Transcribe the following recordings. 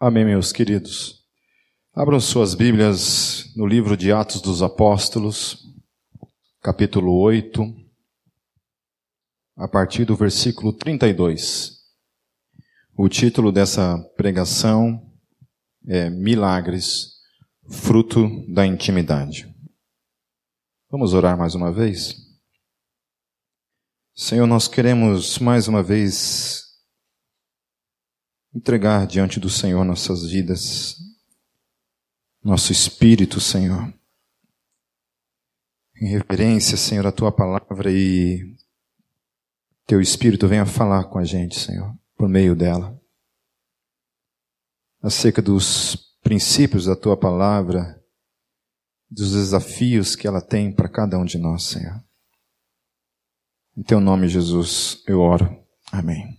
Amém, meus queridos. Abram suas Bíblias no livro de Atos dos Apóstolos, capítulo 8, a partir do versículo 32. O título dessa pregação é Milagres, fruto da intimidade. Vamos orar mais uma vez? Senhor, nós queremos mais uma vez entregar diante do Senhor nossas vidas, nosso espírito, Senhor. Em reverência, Senhor, a tua palavra e teu espírito venha falar com a gente, Senhor, por meio dela. Acerca dos princípios da tua palavra, dos desafios que ela tem para cada um de nós, Senhor. Em teu nome, Jesus, eu oro. Amém.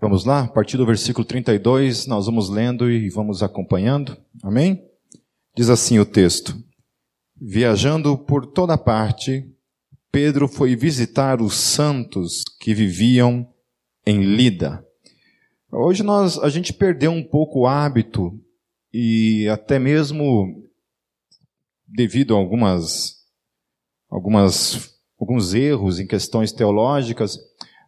Vamos lá, a partir do versículo 32, nós vamos lendo e vamos acompanhando. Amém? Diz assim o texto: Viajando por toda parte, Pedro foi visitar os santos que viviam em Lida. Hoje nós, a gente perdeu um pouco o hábito e até mesmo devido a algumas, algumas, alguns erros em questões teológicas,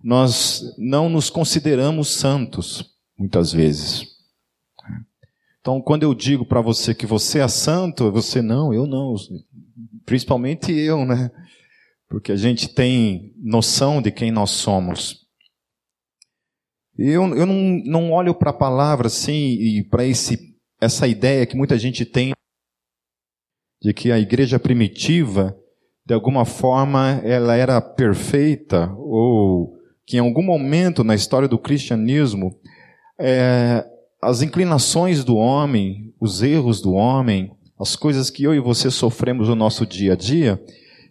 nós não nos consideramos santos, muitas vezes. Então, quando eu digo para você que você é santo, você não, eu não. Principalmente eu, né? Porque a gente tem noção de quem nós somos. Eu, eu não, não olho para a palavra assim e para essa ideia que muita gente tem de que a igreja primitiva, de alguma forma, ela era perfeita ou que em algum momento na história do cristianismo, é, as inclinações do homem, os erros do homem, as coisas que eu e você sofremos no nosso dia a dia,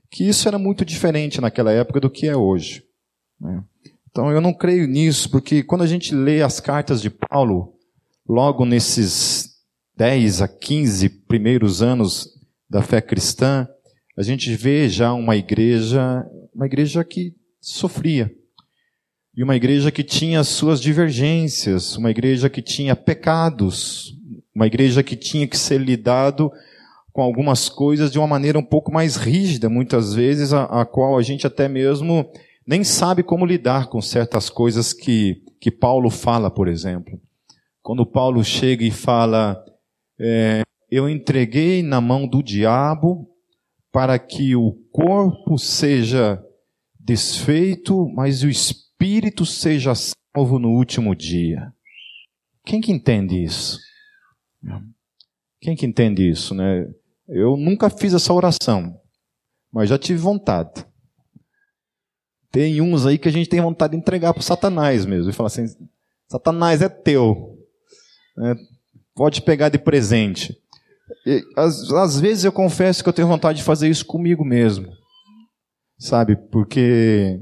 que isso era muito diferente naquela época do que é hoje. Né? Então eu não creio nisso, porque quando a gente lê as cartas de Paulo, logo nesses 10 a 15 primeiros anos da fé cristã, a gente vê já uma igreja, uma igreja que sofria e uma igreja que tinha suas divergências, uma igreja que tinha pecados, uma igreja que tinha que ser lidado com algumas coisas de uma maneira um pouco mais rígida, muitas vezes, a, a qual a gente até mesmo nem sabe como lidar com certas coisas que, que Paulo fala, por exemplo. Quando Paulo chega e fala, é, eu entreguei na mão do diabo para que o corpo seja desfeito, mas o espírito espírito seja salvo no último dia. Quem que entende isso? Quem que entende isso, né? Eu nunca fiz essa oração, mas já tive vontade. Tem uns aí que a gente tem vontade de entregar para Satanás mesmo e falar assim: Satanás é teu, né? pode pegar de presente. E, às, às vezes eu confesso que eu tenho vontade de fazer isso comigo mesmo, sabe? Porque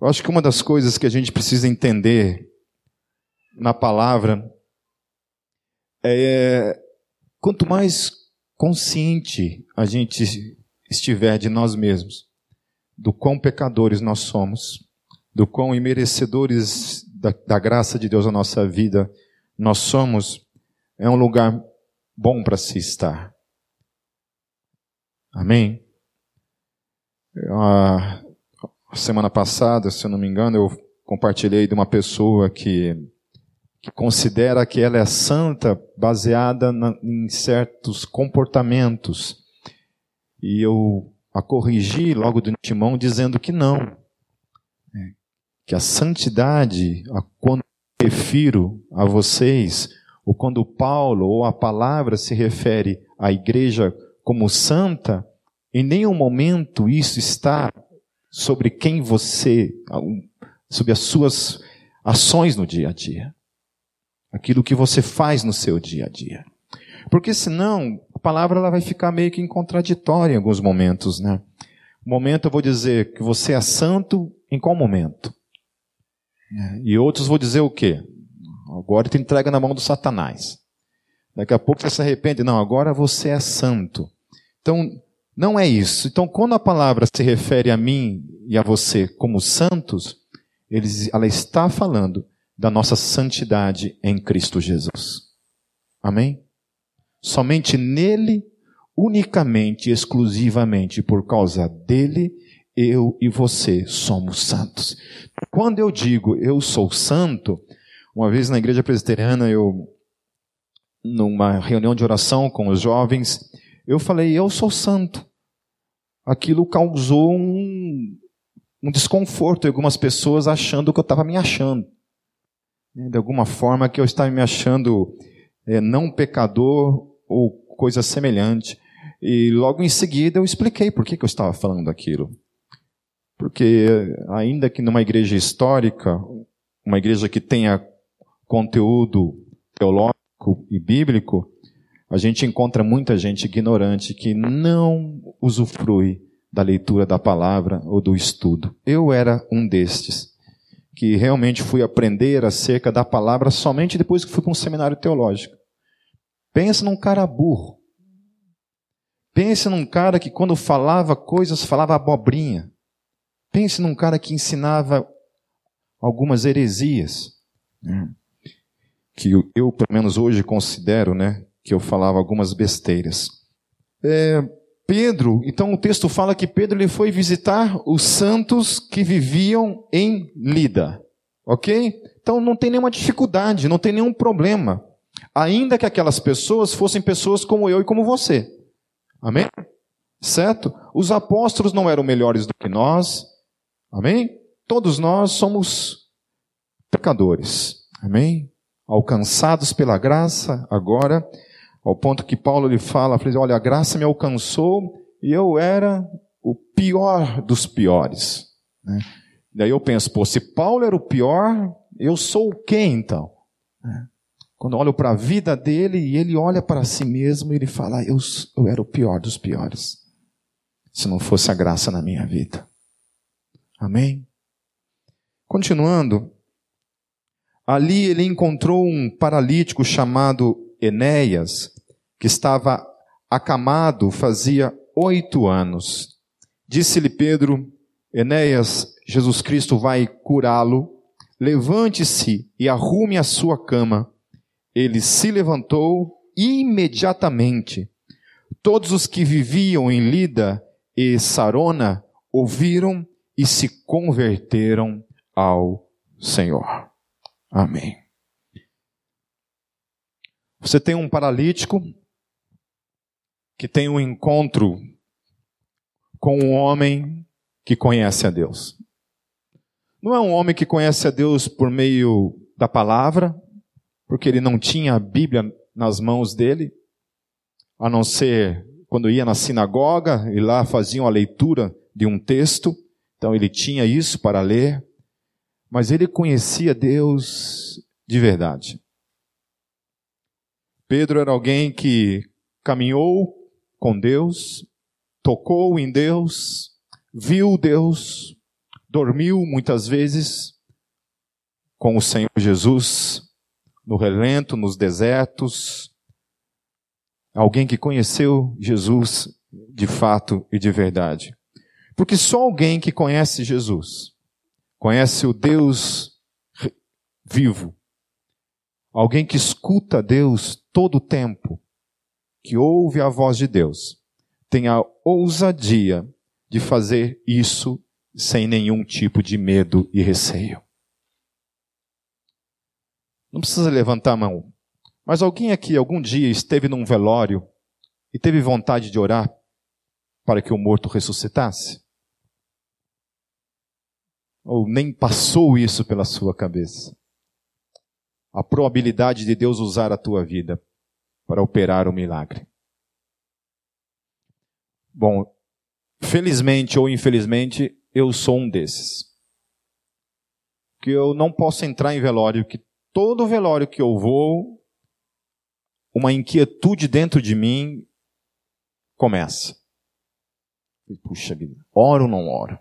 eu acho que uma das coisas que a gente precisa entender na palavra é quanto mais consciente a gente estiver de nós mesmos, do quão pecadores nós somos, do quão imerecedores da, da graça de Deus na nossa vida nós somos, é um lugar bom para se estar. Amém? Ah, semana passada, se eu não me engano, eu compartilhei de uma pessoa que, que considera que ela é santa baseada na, em certos comportamentos. E eu a corrigi logo do timão dizendo que não. É, que a santidade, a, quando eu refiro a vocês, ou quando Paulo ou a palavra se refere à igreja como santa, em nenhum momento isso está sobre quem você, sobre as suas ações no dia a dia. Aquilo que você faz no seu dia a dia. Porque senão, a palavra ela vai ficar meio que contraditória em alguns momentos, né? Momento eu vou dizer que você é santo em qual momento? E outros vou dizer o quê? Agora te entrega na mão do Satanás. Daqui a pouco você se arrepende. Não, agora você é santo. Então, não é isso. Então, quando a palavra se refere a mim e a você como santos, ela está falando da nossa santidade em Cristo Jesus. Amém? Somente nele, unicamente, exclusivamente, por causa dele, eu e você somos santos. Quando eu digo eu sou santo, uma vez na igreja presbiteriana, eu, numa reunião de oração com os jovens, eu falei, eu sou santo. Aquilo causou um, um desconforto em algumas pessoas achando que eu estava me achando. De alguma forma que eu estava me achando é, não pecador ou coisa semelhante. E logo em seguida eu expliquei por que, que eu estava falando aquilo. Porque, ainda que numa igreja histórica, uma igreja que tenha conteúdo teológico e bíblico, a gente encontra muita gente ignorante que não usufrui da leitura da palavra ou do estudo. Eu era um destes, que realmente fui aprender acerca da palavra somente depois que fui para um seminário teológico. Pensa num cara burro. Pense num cara que quando falava coisas falava abobrinha. Pense num cara que ensinava algumas heresias. Né? Que eu, pelo menos hoje, considero né, que eu falava algumas besteiras. É, Pedro, então o texto fala que Pedro ele foi visitar os santos que viviam em Lida. Ok? Então não tem nenhuma dificuldade, não tem nenhum problema ainda que aquelas pessoas fossem pessoas como eu e como você. Amém? Certo? Os apóstolos não eram melhores do que nós. Amém? Todos nós somos pecadores. Amém? Alcançados pela graça, agora, ao ponto que Paulo lhe fala, fala olha, a graça me alcançou e eu era o pior dos piores. Né? Daí eu penso, pô, se Paulo era o pior, eu sou o quê então? É. Quando olho para a vida dele e ele olha para si mesmo e ele fala: eu, eu era o pior dos piores. Se não fosse a graça na minha vida. Amém? Continuando, ali ele encontrou um paralítico chamado Enéas, que estava acamado fazia oito anos. Disse-lhe Pedro: Enéas, Jesus Cristo vai curá-lo. Levante-se e arrume a sua cama. Ele se levantou imediatamente. Todos os que viviam em Lida e Sarona ouviram e se converteram ao Senhor. Amém. Você tem um paralítico que tem um encontro com um homem que conhece a Deus. Não é um homem que conhece a Deus por meio da palavra, porque ele não tinha a Bíblia nas mãos dele, a não ser quando ia na sinagoga e lá faziam a leitura de um texto, então ele tinha isso para ler, mas ele conhecia Deus de verdade. Pedro era alguém que caminhou com Deus, tocou em Deus, viu Deus, dormiu muitas vezes com o Senhor Jesus, no relento, nos desertos. Alguém que conheceu Jesus de fato e de verdade. Porque só alguém que conhece Jesus, conhece o Deus vivo, alguém que escuta Deus todo o tempo, que ouve a voz de Deus, tem a ousadia de fazer isso sem nenhum tipo de medo e receio. Não precisa levantar a mão. Mas alguém aqui algum dia esteve num velório e teve vontade de orar para que o morto ressuscitasse? Ou nem passou isso pela sua cabeça? A probabilidade de Deus usar a tua vida para operar o milagre. Bom, felizmente ou infelizmente, eu sou um desses. Que eu não posso entrar em velório que todo velório que eu vou, uma inquietude dentro de mim começa. Puxa vida, oro ou não oro?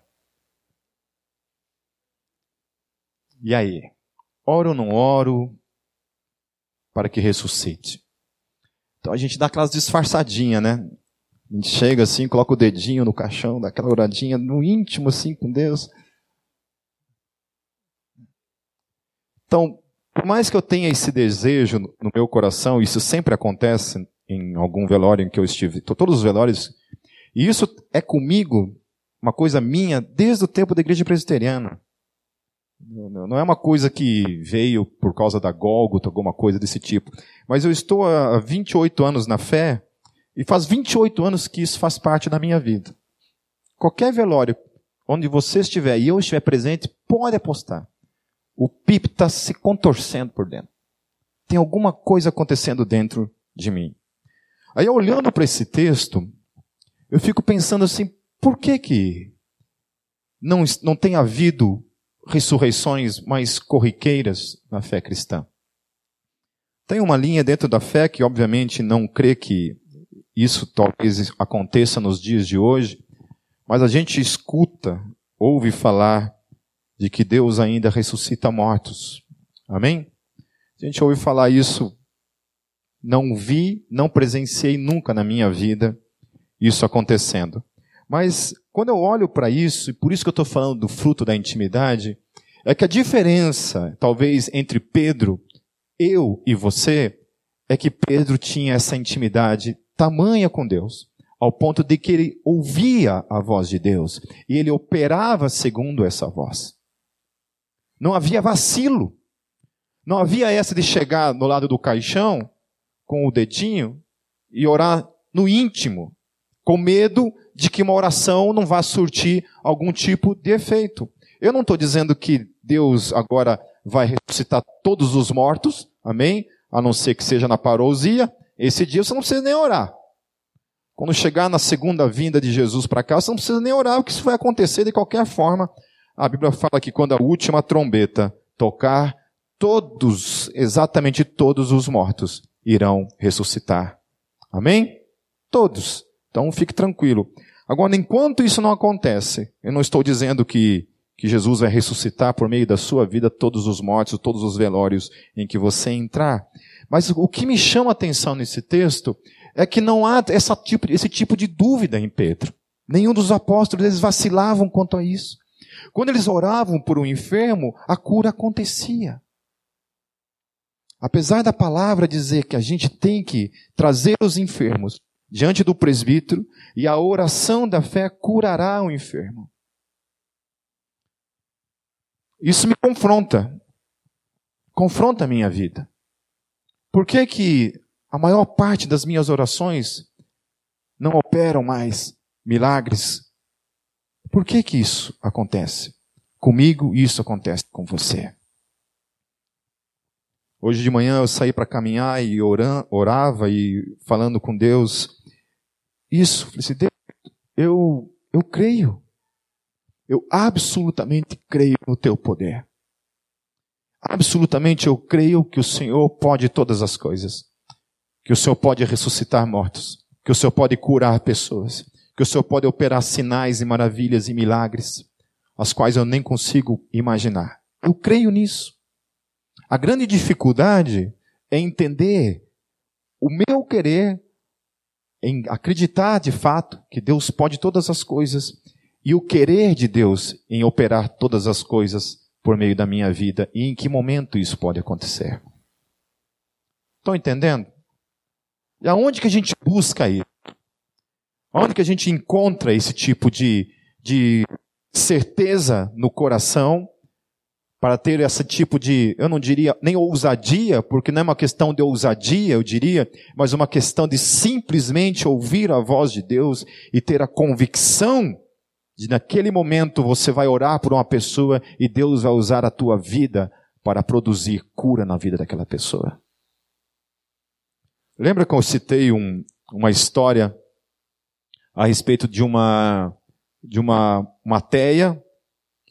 E aí? Oro ou não oro para que ressuscite? Então a gente dá aquelas disfarçadinha, né? A gente chega assim, coloca o dedinho no caixão, dá aquela oradinha no íntimo assim com Deus. Então, Por mais que eu tenha esse desejo no meu coração, isso sempre acontece em algum velório em que eu estive, todos os velórios, e isso é comigo, uma coisa minha, desde o tempo da igreja presbiteriana. Não é uma coisa que veio por causa da Gólgota, alguma coisa desse tipo. Mas eu estou há 28 anos na fé, e faz 28 anos que isso faz parte da minha vida. Qualquer velório onde você estiver e eu estiver presente, pode apostar. O Pip está se contorcendo por dentro. Tem alguma coisa acontecendo dentro de mim. Aí, olhando para esse texto, eu fico pensando assim: por que que não, não tem havido ressurreições mais corriqueiras na fé cristã? Tem uma linha dentro da fé que, obviamente, não crê que isso talvez aconteça nos dias de hoje, mas a gente escuta, ouve falar de que Deus ainda ressuscita mortos. Amém? A gente ouve falar isso, não vi, não presenciei nunca na minha vida isso acontecendo. Mas quando eu olho para isso, e por isso que eu estou falando do fruto da intimidade, é que a diferença, talvez, entre Pedro, eu e você, é que Pedro tinha essa intimidade tamanha com Deus, ao ponto de que ele ouvia a voz de Deus e ele operava segundo essa voz. Não havia vacilo. Não havia essa de chegar no lado do caixão com o dedinho e orar no íntimo, com medo de que uma oração não vá surtir algum tipo de efeito. Eu não estou dizendo que Deus agora vai ressuscitar todos os mortos, amém? A não ser que seja na parousia, esse dia você não precisa nem orar. Quando chegar na segunda vinda de Jesus para cá, você não precisa nem orar, porque isso vai acontecer de qualquer forma. A Bíblia fala que quando a última trombeta tocar, todos, exatamente todos os mortos irão ressuscitar. Amém? Todos. Então fique tranquilo. Agora, enquanto isso não acontece, eu não estou dizendo que, que Jesus vai ressuscitar por meio da sua vida todos os mortos, todos os velórios em que você entrar. Mas o que me chama a atenção nesse texto é que não há essa tipo, esse tipo de dúvida em Pedro. Nenhum dos apóstolos eles vacilavam quanto a isso. Quando eles oravam por um enfermo, a cura acontecia. Apesar da palavra dizer que a gente tem que trazer os enfermos diante do presbítero e a oração da fé curará o enfermo. Isso me confronta. Confronta a minha vida. Por que que a maior parte das minhas orações não operam mais milagres? Por que que isso acontece? Comigo isso acontece com você. Hoje de manhã eu saí para caminhar e orava e falando com Deus. Isso, falei assim, Deus, eu, eu creio. Eu absolutamente creio no teu poder. Absolutamente eu creio que o Senhor pode todas as coisas. Que o Senhor pode ressuscitar mortos. Que o Senhor pode curar pessoas. Que o Senhor pode operar sinais e maravilhas e milagres, as quais eu nem consigo imaginar. Eu creio nisso. A grande dificuldade é entender o meu querer em acreditar de fato que Deus pode todas as coisas e o querer de Deus em operar todas as coisas por meio da minha vida e em que momento isso pode acontecer. Estão entendendo? E aonde que a gente busca isso? Aonde que a gente encontra esse tipo de, de certeza no coração para ter esse tipo de, eu não diria nem ousadia, porque não é uma questão de ousadia, eu diria, mas uma questão de simplesmente ouvir a voz de Deus e ter a convicção de naquele momento você vai orar por uma pessoa e Deus vai usar a tua vida para produzir cura na vida daquela pessoa. Lembra que eu citei um, uma história a respeito de uma de uma mateia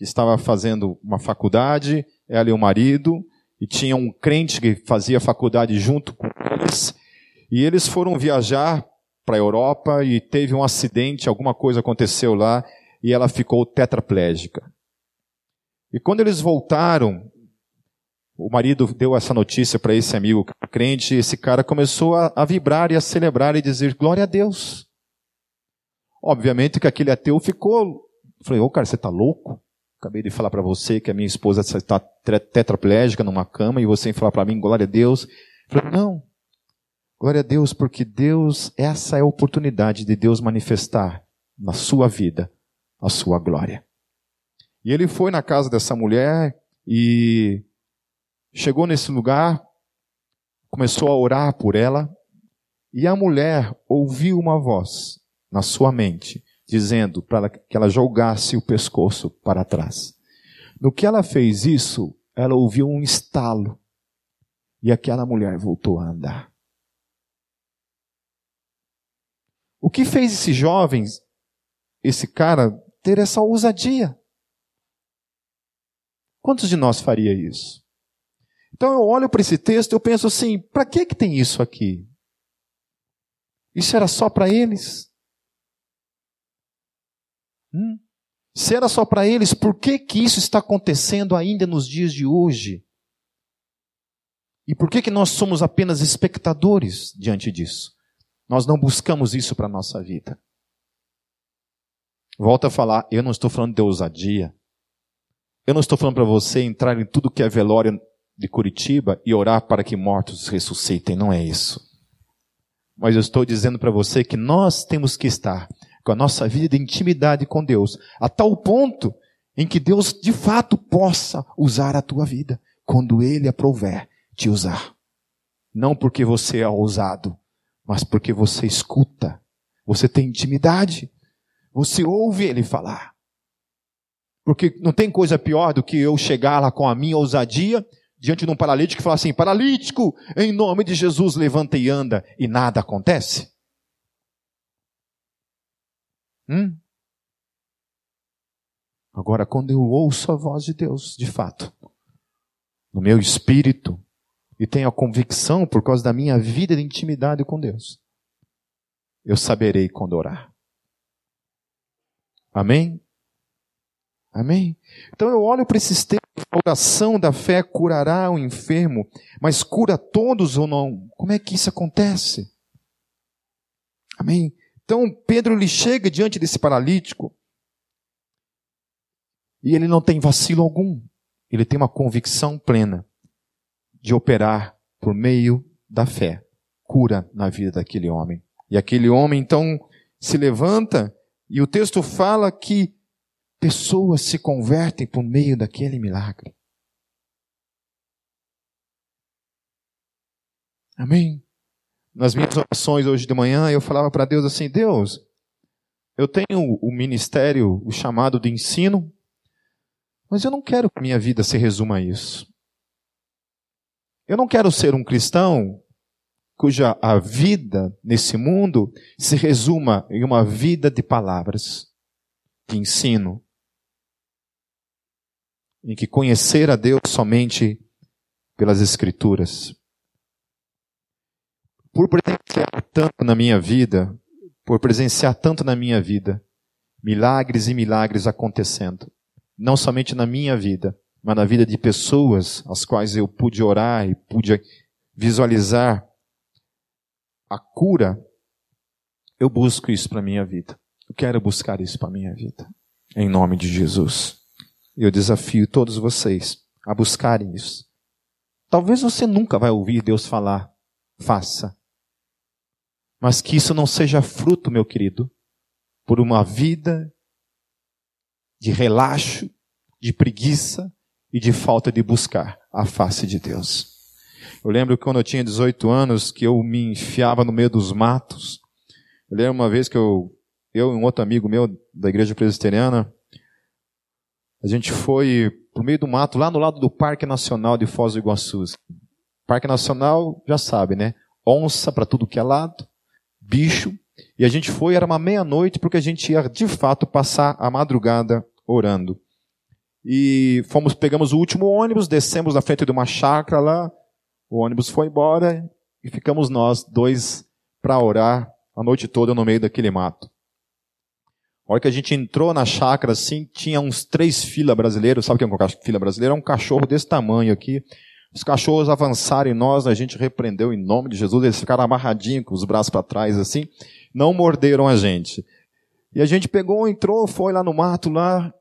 que estava fazendo uma faculdade, ela e o marido, e tinha um crente que fazia faculdade junto com eles, e eles foram viajar para a Europa e teve um acidente, alguma coisa aconteceu lá, e ela ficou tetraplégica. E quando eles voltaram, o marido deu essa notícia para esse amigo crente, e esse cara começou a, a, vibrar e a celebrar e dizer glória a Deus. Obviamente que aquele ateu ficou, falei, ô oh, cara, você está louco? Acabei de falar para você que a minha esposa está tetraplégica numa cama e você falar para mim, glória a Deus. Eu falei, não. Glória a Deus, porque Deus, essa é a oportunidade de Deus manifestar na sua vida a sua glória. E ele foi na casa dessa mulher e chegou nesse lugar, começou a orar por ela, e a mulher ouviu uma voz na sua mente, dizendo para que ela jogasse o pescoço para trás. No que ela fez isso, ela ouviu um estalo, e aquela mulher voltou a andar. O que fez esse jovem, esse cara, ter essa ousadia? Quantos de nós faria isso? Então eu olho para esse texto e eu penso assim, para que que tem isso aqui? Isso era só para eles? Hum? Se era só para eles, por que que isso está acontecendo ainda nos dias de hoje? E por que que nós somos apenas espectadores diante disso? Nós não buscamos isso para a nossa vida. Volto a falar, eu não estou falando de ousadia. Eu não estou falando para você entrar em tudo que é velório de Curitiba e orar para que mortos ressuscitem. Não é isso. Mas eu estou dizendo para você que nós temos que estar com a nossa vida de intimidade com Deus, a tal ponto em que Deus de fato possa usar a tua vida, quando Ele aprouver te usar. Não porque você é ousado, mas porque você escuta, você tem intimidade, você ouve Ele falar. Porque não tem coisa pior do que eu chegar lá com a minha ousadia diante de um paralítico e falar assim: paralítico, em nome de Jesus, levanta e anda, e nada acontece. Hum? Agora, quando eu ouço a voz de Deus, de fato, no meu espírito, e tenho a convicção por causa da minha vida de intimidade com Deus, eu saberei quando orar. Amém? Amém? Então eu olho para esses textos, a oração da fé curará o enfermo, mas cura todos ou não? Como é que isso acontece? Amém? Então Pedro lhe chega diante desse paralítico e ele não tem vacilo algum. Ele tem uma convicção plena de operar por meio da fé, cura na vida daquele homem. E aquele homem então se levanta e o texto fala que pessoas se convertem por meio daquele milagre. Amém? Nas minhas orações hoje de manhã, eu falava para Deus assim: Deus, eu tenho o ministério, o chamado de ensino, mas eu não quero que minha vida se resuma a isso. Eu não quero ser um cristão cuja a vida nesse mundo se resuma em uma vida de palavras, de ensino, em que conhecer a Deus somente pelas Escrituras. Por presenciar tanto na minha vida, por presenciar tanto na minha vida, milagres e milagres acontecendo, não somente na minha vida, mas na vida de pessoas às quais eu pude orar e pude visualizar a cura, eu busco isso para minha vida. Eu quero buscar isso para minha vida. Em nome de Jesus. Eu desafio todos vocês a buscarem isso. Talvez você nunca vai ouvir Deus falar, faça. Mas que isso não seja fruto, meu querido, por uma vida de relaxo, de preguiça e de falta de buscar a face de Deus. Eu lembro quando eu tinha 18 anos que eu me enfiava no meio dos matos. Eu lembro uma vez que eu, eu e um outro amigo meu da igreja presbiteriana, a gente foi pro meio do mato, lá no lado do Parque Nacional de Foz do Iguaçu. Parque Nacional, já sabe, né? Onça para tudo que é lado, bicho. E a gente foi, era uma meia-noite, porque a gente ia de fato passar a madrugada orando. E fomos, pegamos o último ônibus, descemos na frente de uma chácara lá, o ônibus foi embora e ficamos nós dois para orar a noite toda no meio daquele mato. A hora que a gente entrou na chácara, assim, tinha uns três fila brasileiros. Sabe o que é um fila brasileiro? É um cachorro desse tamanho aqui. Os cachorros avançaram em nós, a gente repreendeu em nome de Jesus. Eles ficaram amarradinhos com os braços para trás, assim. Não morderam a gente. E a gente pegou, entrou, foi lá no mato lá.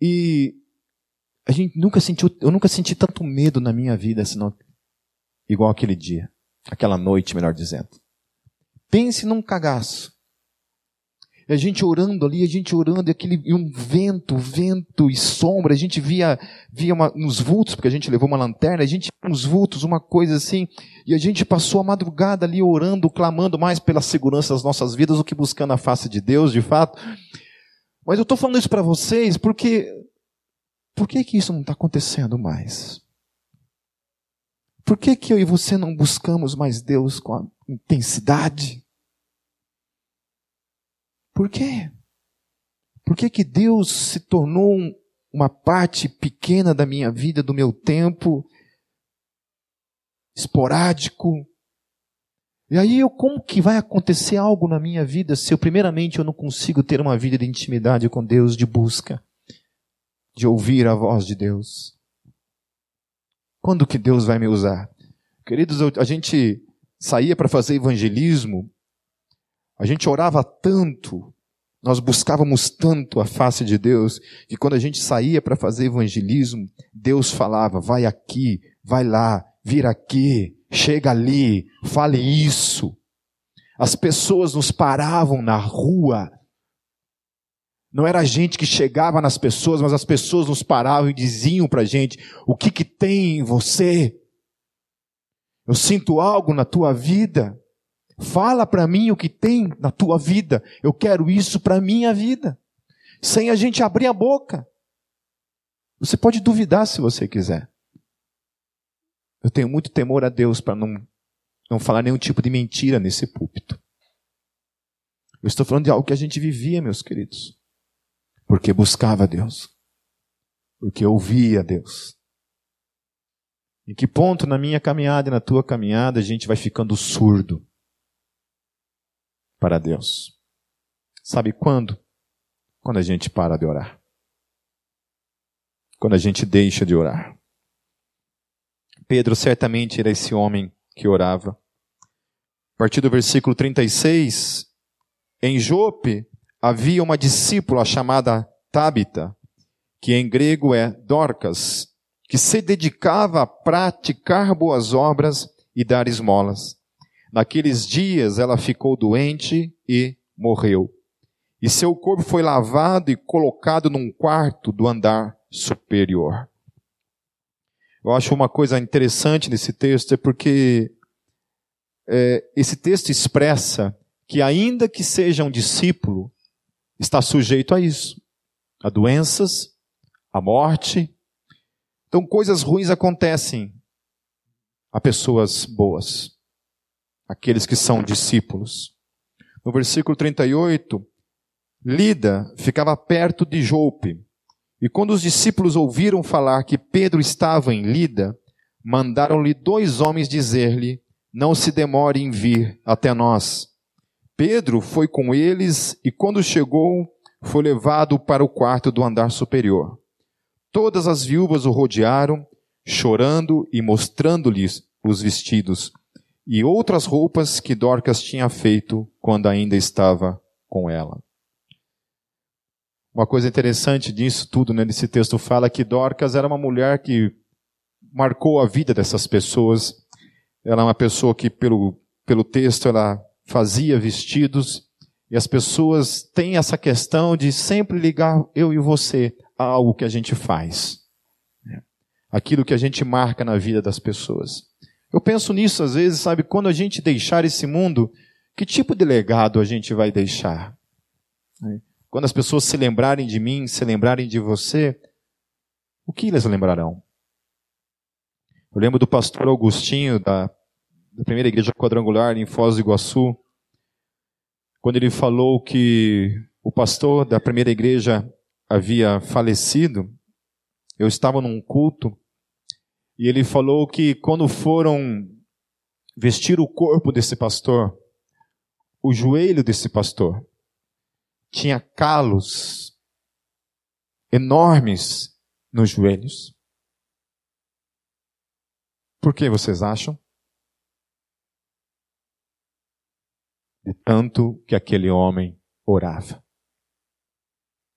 E a gente nunca sentiu, eu nunca senti tanto medo na minha vida, senão, igual aquele dia, aquela noite, melhor dizendo. Pense num cagaço. A gente orando ali, a gente orando, e, aquele, e um vento, vento e sombra, a gente via, via uma, uns vultos, porque a gente levou uma lanterna, a gente via uns vultos, uma coisa assim, e a gente passou a madrugada ali orando, clamando mais pela segurança das nossas vidas do que buscando a face de Deus, de fato. Mas eu estou falando isso para vocês porque por que, que isso não está acontecendo mais? Por que, que eu e você não buscamos mais Deus com a intensidade? Por quê? Por que, que Deus se tornou uma parte pequena da minha vida, do meu tempo, esporádico? E aí, eu, como que vai acontecer algo na minha vida se eu, primeiramente, eu não consigo ter uma vida de intimidade com Deus, de busca? de ouvir a voz de Deus. Quando que Deus vai me usar? Queridos, a gente saía para fazer evangelismo, a gente orava tanto, nós buscávamos tanto a face de Deus, que quando a gente saía para fazer evangelismo, Deus falava: vai aqui, vai lá, vira aqui, chega ali, fale isso. As pessoas nos paravam na rua não era a gente que chegava nas pessoas, mas as pessoas nos paravam e diziam para a gente: o que, que tem em você? Eu sinto algo na tua vida. Fala para mim o que tem na tua vida. Eu quero isso para minha vida. Sem a gente abrir a boca. Você pode duvidar se você quiser. Eu tenho muito temor a Deus para não, não falar nenhum tipo de mentira nesse púlpito. Eu estou falando de algo que a gente vivia, meus queridos. Porque buscava Deus. Porque ouvia Deus. Em que ponto na minha caminhada e na tua caminhada a gente vai ficando surdo para Deus? Sabe quando? Quando a gente para de orar. Quando a gente deixa de orar. Pedro certamente era esse homem que orava. A partir do versículo 36, em Jope, havia uma discípula chamada Tabita, que em grego é Dorcas, que se dedicava a praticar boas obras e dar esmolas. Naqueles dias ela ficou doente e morreu. E seu corpo foi lavado e colocado num quarto do andar superior. Eu acho uma coisa interessante nesse texto é porque é, esse texto expressa que ainda que seja um discípulo, está sujeito a isso, a doenças, a morte. Então coisas ruins acontecem a pessoas boas, aqueles que são discípulos. No versículo 38, Lida ficava perto de Jope, e quando os discípulos ouviram falar que Pedro estava em Lida, mandaram-lhe dois homens dizer-lhe: Não se demore em vir até nós. Pedro foi com eles e, quando chegou, foi levado para o quarto do andar superior. Todas as viúvas o rodearam, chorando e mostrando-lhes os vestidos e outras roupas que Dorcas tinha feito quando ainda estava com ela. Uma coisa interessante disso tudo, né, nesse texto fala que Dorcas era uma mulher que marcou a vida dessas pessoas. Ela é uma pessoa que, pelo, pelo texto, ela fazia vestidos, e as pessoas têm essa questão de sempre ligar eu e você a algo que a gente faz. Né? Aquilo que a gente marca na vida das pessoas. Eu penso nisso às vezes, sabe, quando a gente deixar esse mundo, que tipo de legado a gente vai deixar? Né? Quando as pessoas se lembrarem de mim, se lembrarem de você, o que eles lembrarão? Eu lembro do pastor Augustinho, da da primeira igreja quadrangular em Foz do Iguaçu, quando ele falou que o pastor da primeira igreja havia falecido, eu estava num culto e ele falou que quando foram vestir o corpo desse pastor, o joelho desse pastor tinha calos enormes nos joelhos. Por que vocês acham? de tanto que aquele homem orava,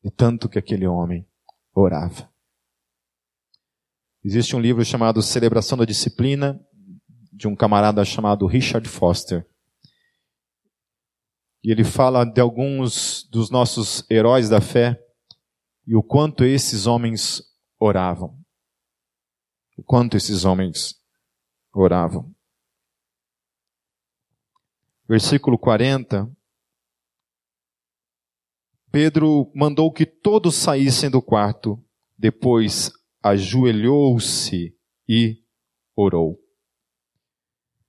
de tanto que aquele homem orava. Existe um livro chamado Celebração da Disciplina, de um camarada chamado Richard Foster. E ele fala de alguns dos nossos heróis da fé e o quanto esses homens oravam. O quanto esses homens oravam. Versículo 40. Pedro mandou que todos saíssem do quarto, depois ajoelhou-se e orou.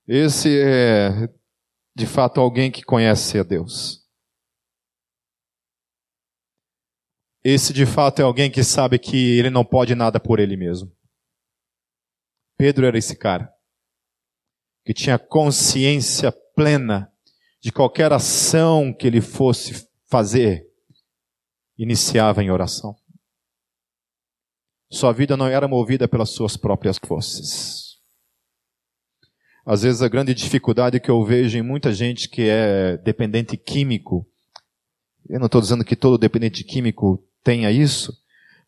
Esse é, de fato, alguém que conhece a Deus. Esse, de fato, é alguém que sabe que ele não pode nada por ele mesmo. Pedro era esse cara que tinha consciência plena de qualquer ação que ele fosse fazer, iniciava em oração. Sua vida não era movida pelas suas próprias forças. Às vezes a grande dificuldade que eu vejo em muita gente que é dependente químico, eu não estou dizendo que todo dependente químico tenha isso,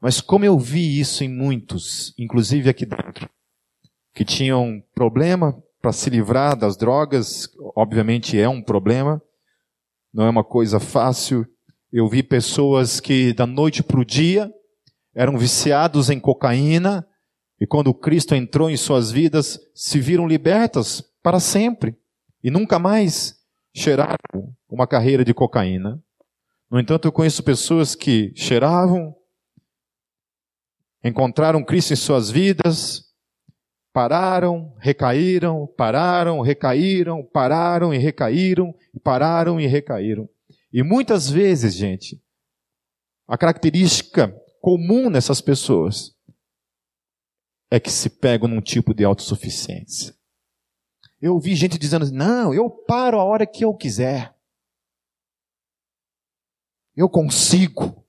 mas como eu vi isso em muitos, inclusive aqui dentro, que tinham problema para se livrar das drogas, obviamente é um problema, não é uma coisa fácil. Eu vi pessoas que da noite para o dia eram viciados em cocaína e quando Cristo entrou em suas vidas se viram libertas para sempre e nunca mais cheiraram uma carreira de cocaína. No entanto, eu conheço pessoas que cheiravam, encontraram Cristo em suas vidas, pararam, recaíram, pararam, recaíram, pararam e recaíram, pararam e recaíram. E muitas vezes, gente, a característica comum nessas pessoas é que se pegam num tipo de autossuficiência. Eu ouvi gente dizendo: não, eu paro a hora que eu quiser. Eu consigo.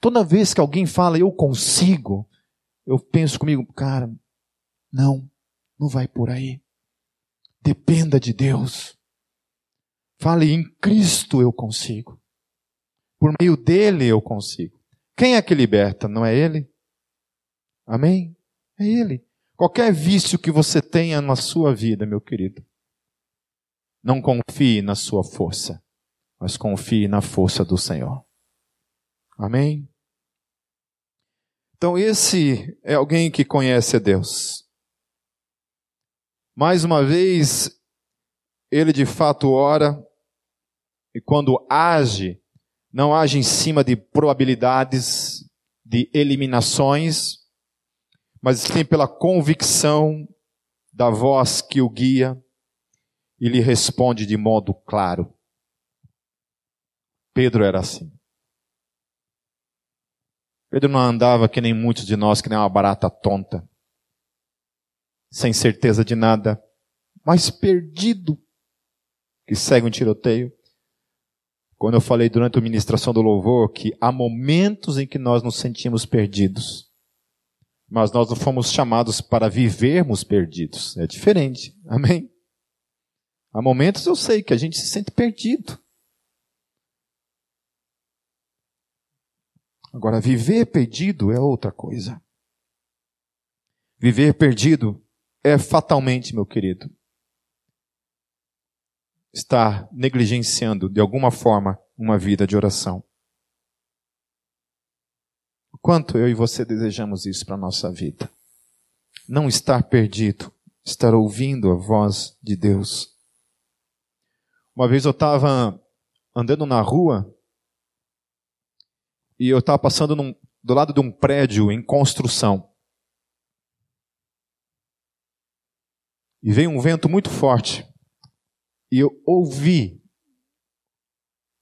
Toda vez que alguém fala eu consigo, eu penso comigo, cara, não, não vai por aí. Dependa de Deus. Fale em Cristo eu consigo. Por meio dele eu consigo. Quem é que liberta? Não é ele? Amém? É ele. Qualquer vício que você tenha na sua vida, meu querido, não confie na sua força, mas confie na força do Senhor. Amém? Então, esse é alguém que conhece a Deus. Mais uma vez, ele de fato ora, e quando age, não age em cima de probabilidades, de eliminações, mas sim pela convicção da voz que o guia e lhe responde de modo claro. Pedro era assim. Pedro não andava que nem muitos de nós, que nem uma barata tonta sem certeza de nada, mas perdido, que segue um tiroteio. Quando eu falei durante a ministração do louvor que há momentos em que nós nos sentimos perdidos, mas nós não fomos chamados para vivermos perdidos. É diferente. Amém? Há momentos eu sei que a gente se sente perdido. Agora, viver perdido é outra coisa. Viver perdido é fatalmente, meu querido, estar negligenciando de alguma forma uma vida de oração. Quanto eu e você desejamos isso para a nossa vida? Não estar perdido, estar ouvindo a voz de Deus. Uma vez eu estava andando na rua e eu estava passando num, do lado de um prédio em construção. E veio um vento muito forte. E eu ouvi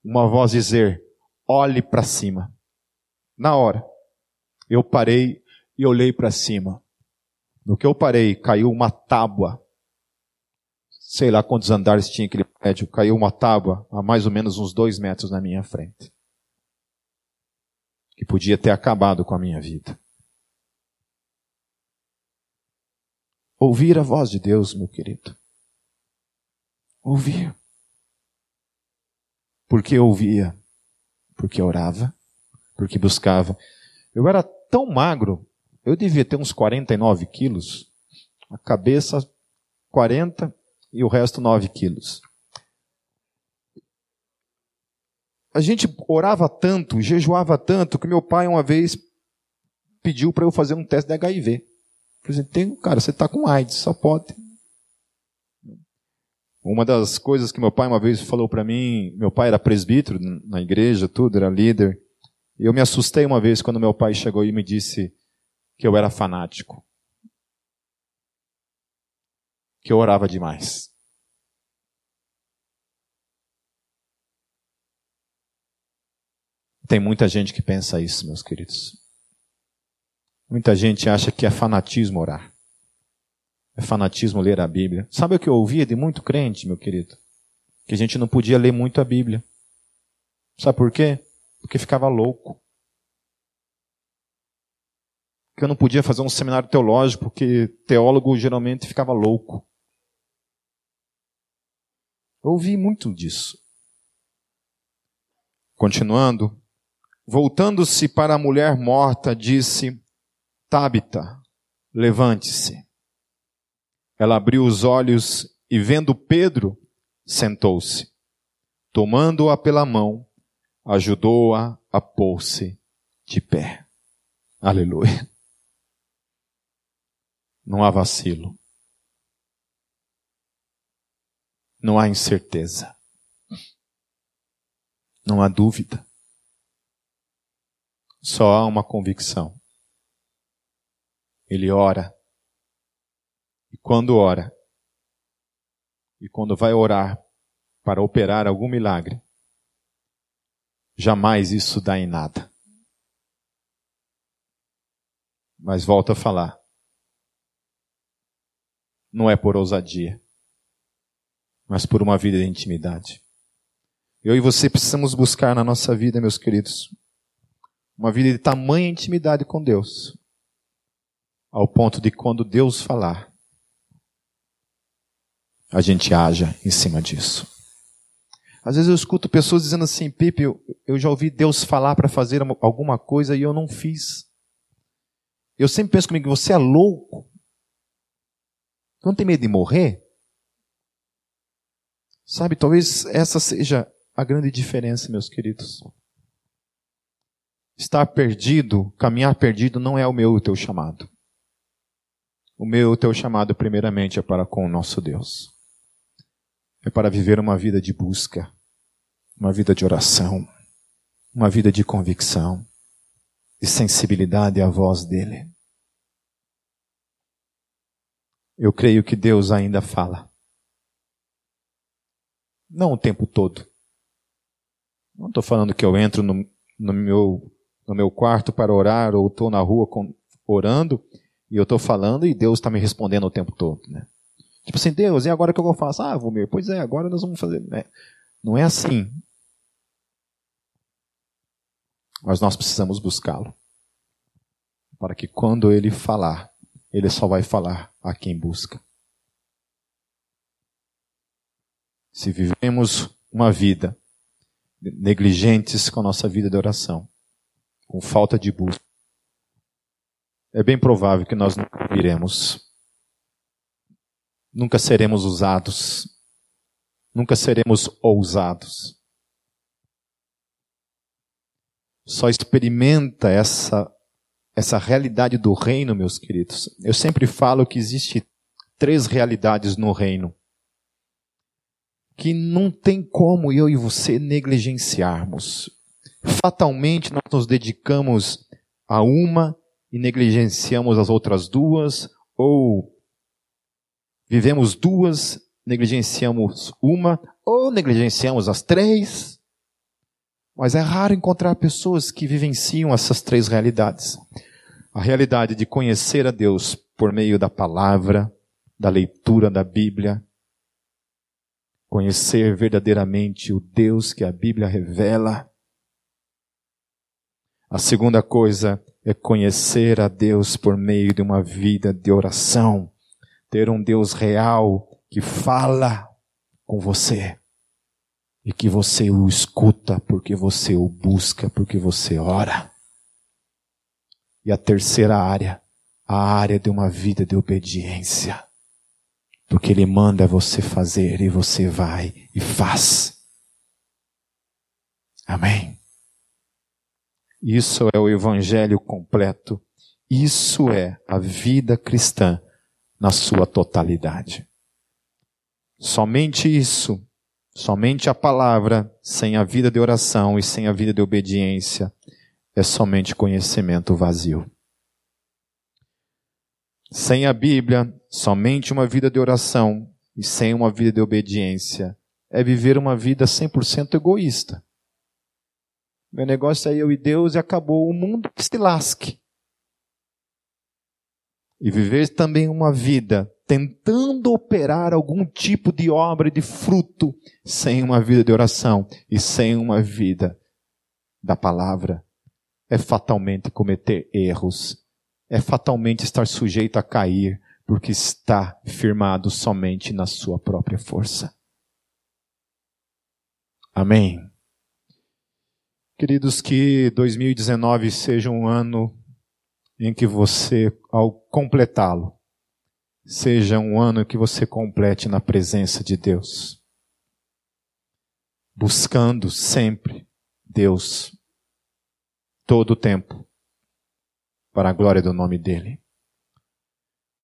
uma voz dizer: olhe para cima. Na hora, eu parei e olhei para cima. No que eu parei, caiu uma tábua. Sei lá quantos andares tinha aquele prédio. Caiu uma tábua a mais ou menos uns dois metros na minha frente. Que podia ter acabado com a minha vida. Ouvir a voz de Deus, meu querido. Ouvir. Porque ouvia, porque orava, porque buscava. Eu era tão magro, eu devia ter uns 49 quilos, a cabeça 40 e o resto 9 quilos. A gente orava tanto, jejuava tanto, que meu pai uma vez pediu para eu fazer um teste de HIV. Por exemplo, tem, cara, você está com AIDS, só pode. Uma das coisas que meu pai uma vez falou para mim, meu pai era presbítero na igreja, tudo, era líder. E eu me assustei uma vez quando meu pai chegou e me disse que eu era fanático. Que eu orava demais. Tem muita gente que pensa isso, meus queridos. Muita gente acha que é fanatismo orar. É fanatismo ler a Bíblia. Sabe o que eu ouvia de muito crente, meu querido? Que a gente não podia ler muito a Bíblia. Sabe por quê? Porque ficava louco. Que eu não podia fazer um seminário teológico, porque teólogo geralmente ficava louco. Eu ouvi muito disso. Continuando, voltando-se para a mulher morta, disse: Tábita, levante-se. Ela abriu os olhos e, vendo Pedro, sentou-se. Tomando-a pela mão, ajudou-a a, pôr-se de pé. Aleluia. Não há vacilo. Não há incerteza. Não há dúvida. Só há uma convicção. Ele ora. E quando ora, e quando vai orar para operar algum milagre, jamais isso dá em nada. Mas volta a falar. Não é por ousadia, mas por uma vida de intimidade. Eu e você precisamos buscar na nossa vida, meus queridos, uma vida de tamanha intimidade com Deus, ao ponto de quando Deus falar, a gente haja em cima disso. Às vezes eu escuto pessoas dizendo assim, Pipe, eu, eu já ouvi Deus falar para fazer alguma coisa e eu não fiz. Eu sempre penso comigo, você é louco? Não tem medo de morrer? Sabe, talvez essa seja a grande diferença, meus queridos. Estar perdido, caminhar perdido não é o meu e o teu chamado. O meu, o teu chamado, primeiramente, é para com o nosso Deus. É para viver uma vida de busca, uma vida de oração, uma vida de convicção, de sensibilidade à voz dEle. Eu creio que Deus ainda fala. Não o tempo todo. Não estou falando que eu entro no, no, meu, no meu quarto para orar ou estou na rua com, orando e eu estou falando e Deus está me respondendo o tempo todo, né? Tipo assim, Deus, e agora o que eu faço? Ah, Vomir, pois é, agora nós vamos fazer. Né? Não é assim. Mas nós precisamos buscá-lo. Para que quando ele falar, ele só vai falar a quem busca. Se vivemos uma vida negligentes com a nossa vida de oração, com falta de busca, é bem provável que nós não iremos. Nunca seremos usados. Nunca seremos ousados. Só experimenta essa essa realidade do reino, meus queridos. Eu sempre falo que existe três realidades no reino que não tem como eu e você negligenciarmos. Fatalmente nós nos dedicamos a uma e negligenciamos as outras duas, ou vivemos duas, negligenciamos uma, ou negligenciamos as três. Mas é raro encontrar pessoas que vivenciam essas três realidades. A realidade de conhecer a Deus por meio da palavra, da leitura da Bíblia, conhecer verdadeiramente o Deus que a Bíblia revela. A segunda coisa é conhecer a Deus por meio de uma vida de oração, ter um Deus real que fala com você e que você o escuta porque você o busca, porque você ora. E a terceira área, a área de uma vida de obediência. Porque Ele manda você fazer e você vai e faz. Amém. Isso é o Evangelho completo. Isso é a vida cristã na sua totalidade. Somente isso, somente a palavra, sem a vida de oração e sem a vida de obediência, é somente conhecimento vazio. Sem a Bíblia, somente uma vida de oração e sem uma vida de obediência é viver uma vida 100% egoísta. Meu negócio é eu e Deus e acabou o mundo que se lasque. E viver também uma vida tentando operar algum tipo de obra de fruto sem uma vida de oração e sem uma vida da palavra é fatalmente cometer erros, é fatalmente estar sujeito a cair, porque está firmado somente na sua própria força. Amém. Queridos, que 2019 seja um ano em que você, ao completá-lo, seja um ano que você complete na presença de Deus. Buscando sempre Deus, todo o tempo, para a glória do nome dEle.